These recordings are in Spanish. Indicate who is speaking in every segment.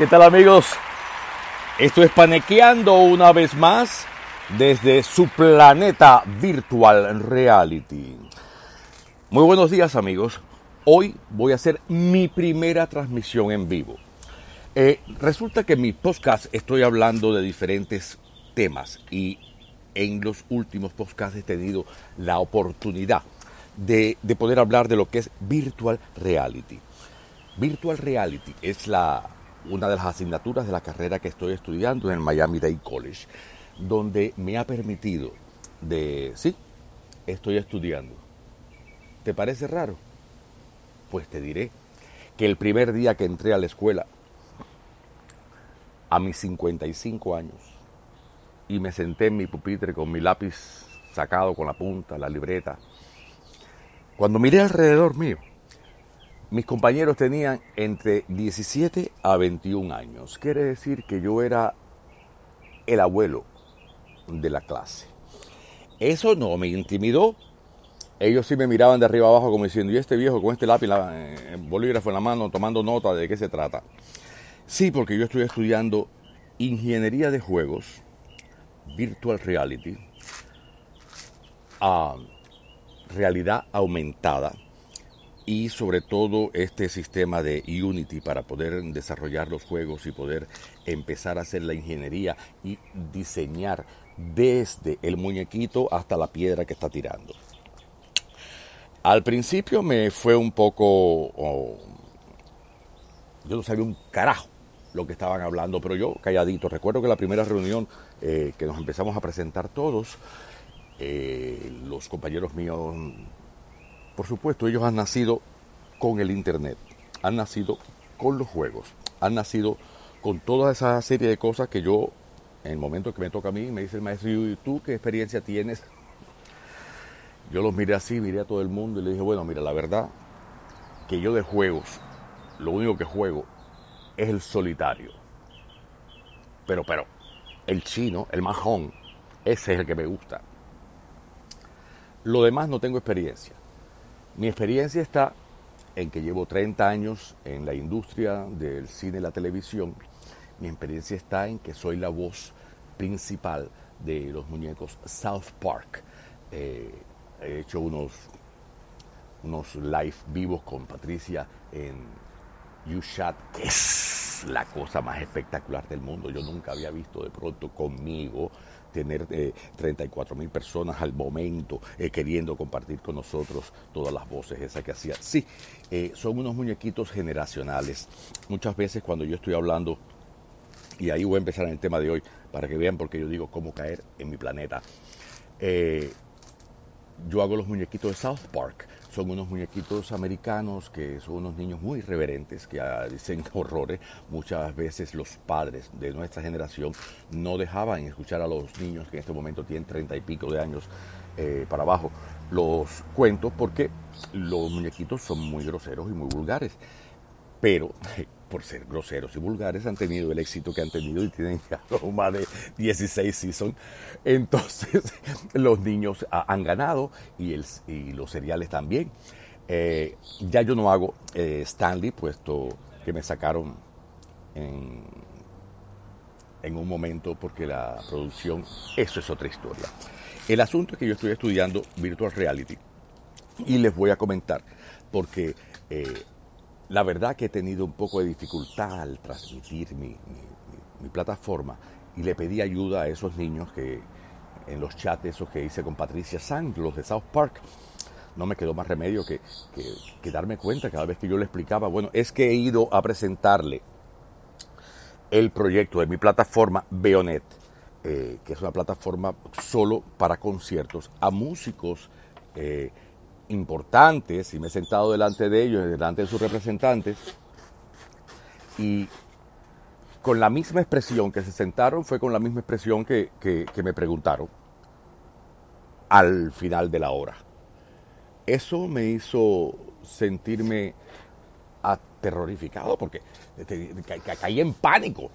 Speaker 1: ¿Qué tal amigos? Esto es Panequeando una vez más desde su planeta Virtual Reality. Muy buenos días amigos. Hoy voy a hacer mi primera transmisión en vivo. Eh, resulta que en mi podcast estoy hablando de diferentes temas y en los últimos podcasts he tenido la oportunidad de, de poder hablar de lo que es Virtual Reality. Virtual Reality es la, una de las asignaturas de la carrera que estoy estudiando en el Miami Dade College, donde me ha permitido de, sí, estoy estudiando. ¿Te parece raro? Pues te diré que el primer día que entré a la escuela, a mis 55 años, y me senté en mi pupitre con mi lápiz sacado con la punta, la libreta, cuando miré alrededor mío, mis compañeros tenían entre 17 a 21 años. Quiere decir que yo era el abuelo de la clase. Eso no me intimidó. Ellos sí me miraban de arriba abajo como diciendo, ¿y este viejo con este lápiz, la, bolígrafo en la mano, tomando nota de qué se trata? Sí, porque yo estoy estudiando ingeniería de juegos, virtual reality, realidad aumentada y sobre todo este sistema de Unity para poder desarrollar los juegos y poder empezar a hacer la ingeniería y diseñar desde el muñequito hasta la piedra que está tirando. Al principio me fue un poco... Oh, yo no sabía un carajo lo que estaban hablando, pero yo calladito. Recuerdo que la primera reunión eh, que nos empezamos a presentar todos, eh, los compañeros míos por supuesto, ellos han nacido con el Internet, han nacido con los juegos, han nacido con toda esa serie de cosas que yo, en el momento que me toca a mí, me dice el maestro, ¿y tú qué experiencia tienes? Yo los miré así, miré a todo el mundo y le dije, bueno, mira, la verdad que yo de juegos, lo único que juego es el solitario. Pero, pero, el chino, el majón, ese es el que me gusta. Lo demás no tengo experiencia. Mi experiencia está en que llevo 30 años en la industria del cine y la televisión. Mi experiencia está en que soy la voz principal de los muñecos South Park. Eh, he hecho unos, unos live vivos con Patricia en YouShot, que la cosa más espectacular del mundo. Yo nunca había visto de pronto conmigo tener 34 eh, mil personas al momento eh, queriendo compartir con nosotros todas las voces esas que hacía. Sí, eh, son unos muñequitos generacionales. Muchas veces cuando yo estoy hablando, y ahí voy a empezar en el tema de hoy, para que vean porque yo digo cómo caer en mi planeta. yo hago los muñequitos de South Park son unos muñequitos americanos que son unos niños muy reverentes que dicen horrores. Muchas veces los padres de nuestra generación no dejaban escuchar a los niños que en este momento tienen treinta y pico de años eh, para abajo los cuentos porque los muñequitos son muy groseros y muy vulgares. Pero por ser groseros y vulgares han tenido el éxito que han tenido y tienen ya más de 16 seasons. Entonces los niños han ganado y, el, y los seriales también. Eh, ya yo no hago eh, Stanley, puesto que me sacaron en, en un momento porque la producción, eso es otra historia. El asunto es que yo estoy estudiando Virtual Reality y les voy a comentar porque eh, la verdad que he tenido un poco de dificultad al transmitir mi, plataforma y le pedí ayuda a esos niños que en los chats esos que hice con Patricia Sang, los de South Park, no me quedó más remedio que, darme cuenta cada vez que yo le explicaba, bueno, es que he ido a presentarle el proyecto de mi plataforma Beonet, eh, que es una plataforma solo para conciertos, a músicos eh, importantes y me he sentado delante de ellos, delante de sus representantes, y con la misma expresión que se sentaron fue con la misma expresión que, me preguntaron al final de la hora. Eso me hizo sentirme aterrorificado porque caí en pánico.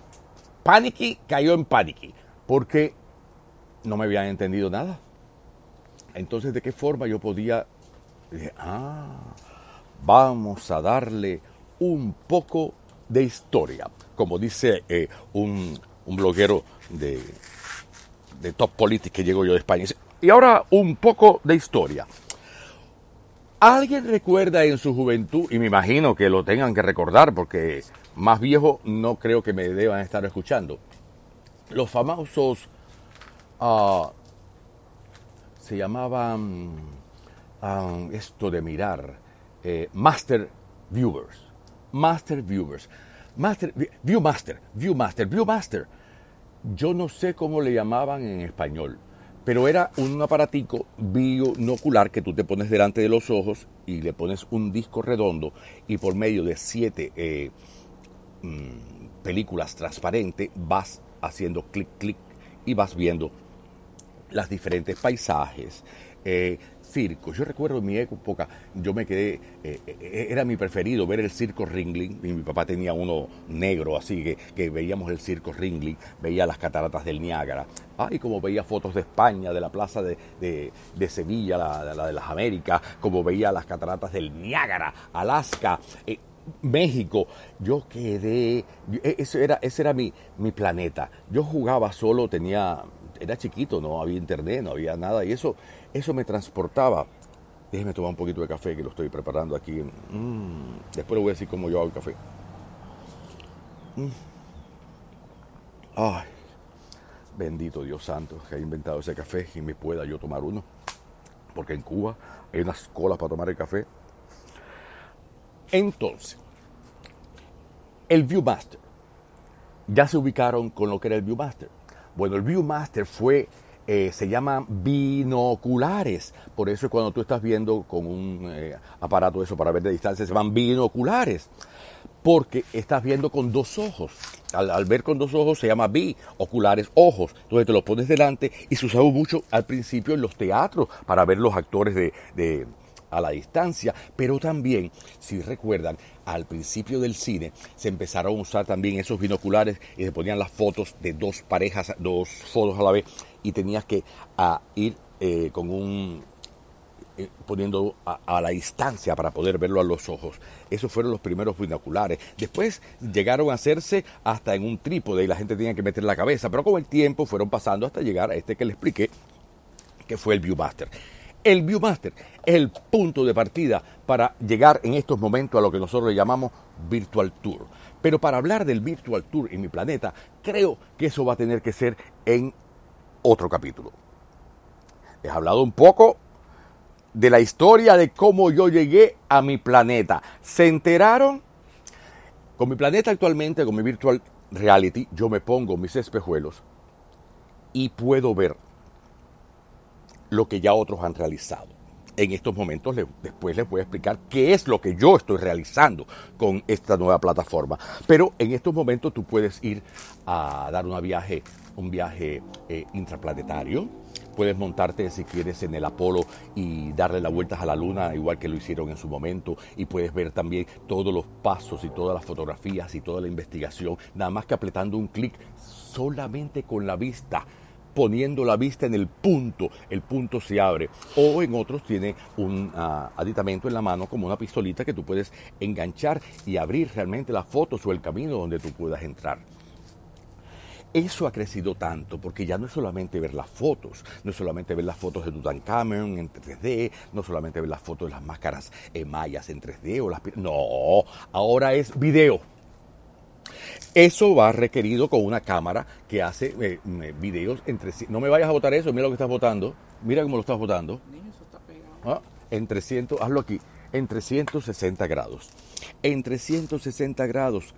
Speaker 1: Panicky cayó en panicky porque no me habían entendido nada. Entonces, ¿de qué forma yo podía ah, vamos a darle un poco de historia, como dice eh, un, un, bloguero de, de Top Politics que llegó yo de España. Y ahora un poco de historia. ¿Alguien recuerda en su juventud, y me imagino que lo tengan que recordar porque más viejo no creo que me deban estar escuchando, los famosos, uh, se llamaban esto de mirar, eh, Master Viewers, Master Viewers, Master, Viewmaster, Viewmaster, Viewmaster. Yo no sé cómo le llamaban en español, pero era un aparatico binocular que tú te pones delante de los ojos y le pones un disco redondo y por medio de siete eh, mm, películas transparentes vas haciendo clic, clic y vas viendo las diferentes paisajes, eh, circos. Yo recuerdo en mi época, yo me quedé, eh, eh, era mi preferido ver el circo Ringling. Mi, mi papá tenía uno negro, así que, que, veíamos el circo Ringling, veía las cataratas del Niágara. Ay, como veía fotos de España, de la plaza de, de, Sevilla, la, la, de las Américas, como veía las cataratas del Niágara, Alaska. Eh, México, yo quedé, e, eso era, ese era mi, mi planeta. Yo jugaba solo, tenía, era chiquito, no había internet, no había nada, y eso, eso me transportaba. Déjeme tomar un poquito de café que lo estoy preparando aquí. Mm, después le voy a decir cómo yo hago el café. Mm. Ay, bendito Dios santo que ha inventado ese café y me pueda yo tomar uno. Porque en Cuba hay unas colas para tomar el café. Entonces, el Viewmaster. Ya se ubicaron con lo que era el Viewmaster. Bueno, el Viewmaster fue eh, se llaman binoculares. Por eso es cuando tú estás viendo con un eh, aparato eso para ver de distancia, se llaman binoculares. Porque estás viendo con dos ojos. Al, ver con dos ojos se llama bioculares, ojos. Entonces te los pones delante y se usaba mucho al principio en los teatros para ver los actores de a la distancia, pero también, si recuerdan, al principio del cine se empezaron a usar también esos binoculares y se ponían las fotos de dos parejas, dos fotos a la vez y tenías que a, ir eh, con un eh, poniendo a, a, la distancia para poder verlo a los ojos. Esos fueron los primeros binoculares. Después llegaron a hacerse hasta en un trípode y la gente tenía que meter la cabeza, pero con el tiempo fueron pasando hasta llegar a este que le expliqué, que fue el Viewmaster. El Viewmaster el punto de partida para llegar en estos momentos a lo que nosotros le llamamos Virtual Tour. Pero para hablar del Virtual Tour en mi planeta, creo que eso va a tener que ser en otro capítulo. He hablado un poco de la historia de cómo yo llegué a mi planeta. ¿Se enteraron? Con mi planeta actualmente, con mi Virtual Reality, yo me pongo mis espejuelos y puedo ver lo que ya otros han realizado. En estos momentos después les voy a explicar qué es lo que yo estoy realizando con esta nueva plataforma. Pero en estos momentos tú puedes ir a dar una viaje, un viaje eh, intraplanetario. Puedes montarte si quieres en el Apolo y darle las vueltas a la Luna, igual que lo hicieron en su momento. Y puedes ver también todos los pasos y todas las fotografías y toda la investigación, nada más que apretando un clic solamente con la vista poniendo la vista en el punto, el punto se abre. O en otros tiene un uh, aditamento en la mano como una pistolita que tú puedes enganchar y abrir realmente las fotos o el camino donde tú puedas entrar. Eso ha crecido tanto porque ya no es solamente ver las fotos, no es solamente ver las fotos de Tutankhamun en 3D, no solamente ver las fotos de las máscaras eh, mayas en 3D o las no, ahora es video eso va requerido con una cámara que hace eh, videos entre No me vayas a votar eso, mira lo que estás votando. Mira cómo lo estás votando. ¿Ah? En 300, hazlo aquí, en 360 grados. En 360 grados,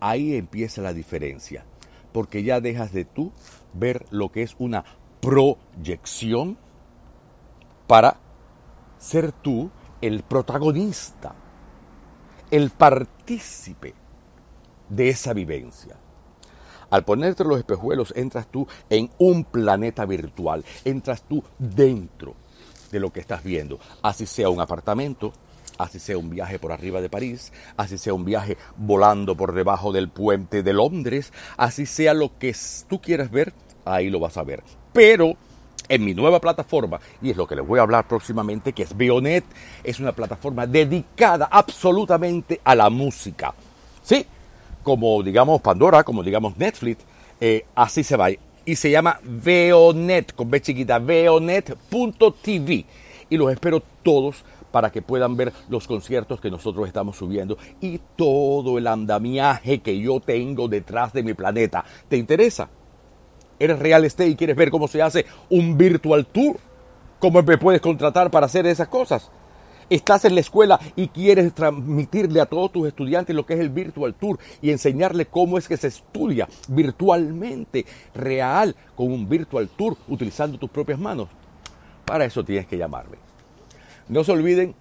Speaker 1: ahí empieza la diferencia. Porque ya dejas de tú ver lo que es una proyección para ser tú el protagonista, el partícipe de esa vivencia. Al ponerte los espejuelos entras tú en un planeta virtual, entras tú dentro de lo que estás viendo, así sea un apartamento, así sea un viaje por arriba de París, así sea un viaje volando por debajo del puente de Londres, así sea lo que tú quieras ver, ahí lo vas a ver. Pero en mi nueva plataforma, y es lo que les voy a hablar próximamente, que es Bionet, es una plataforma dedicada absolutamente a la música Sí, como digamos Pandora, como digamos Netflix, eh, así se va. Y se llama Veonet, con B chiquita, veonet.tv. Y los espero todos para que puedan ver los conciertos que nosotros estamos subiendo y todo el andamiaje que yo tengo detrás de mi planeta. ¿Te interesa? ¿Eres real estate y quieres ver cómo se hace un virtual tour? ¿Cómo me puedes contratar para hacer esas cosas? Estás en la escuela y quieres transmitirle a todos tus estudiantes lo que es el Virtual Tour y enseñarle cómo es que se estudia virtualmente, real, con un Virtual Tour, utilizando tus propias manos. Para eso tienes que llamarme. No se olviden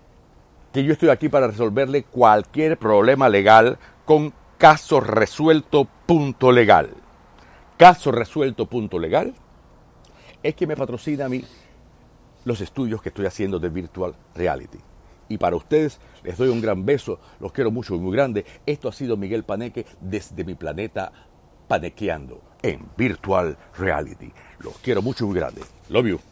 Speaker 1: que yo estoy aquí para resolverle cualquier problema legal con caso resuelto punto legal. Caso resuelto punto legal es que me patrocina a mí los estudios que estoy haciendo de virtual reality. Y para ustedes les doy un gran beso, los quiero mucho y muy grande. Esto ha sido Miguel Paneque desde mi planeta Panequeando en Virtual Reality. Los quiero mucho y muy grande. Love you.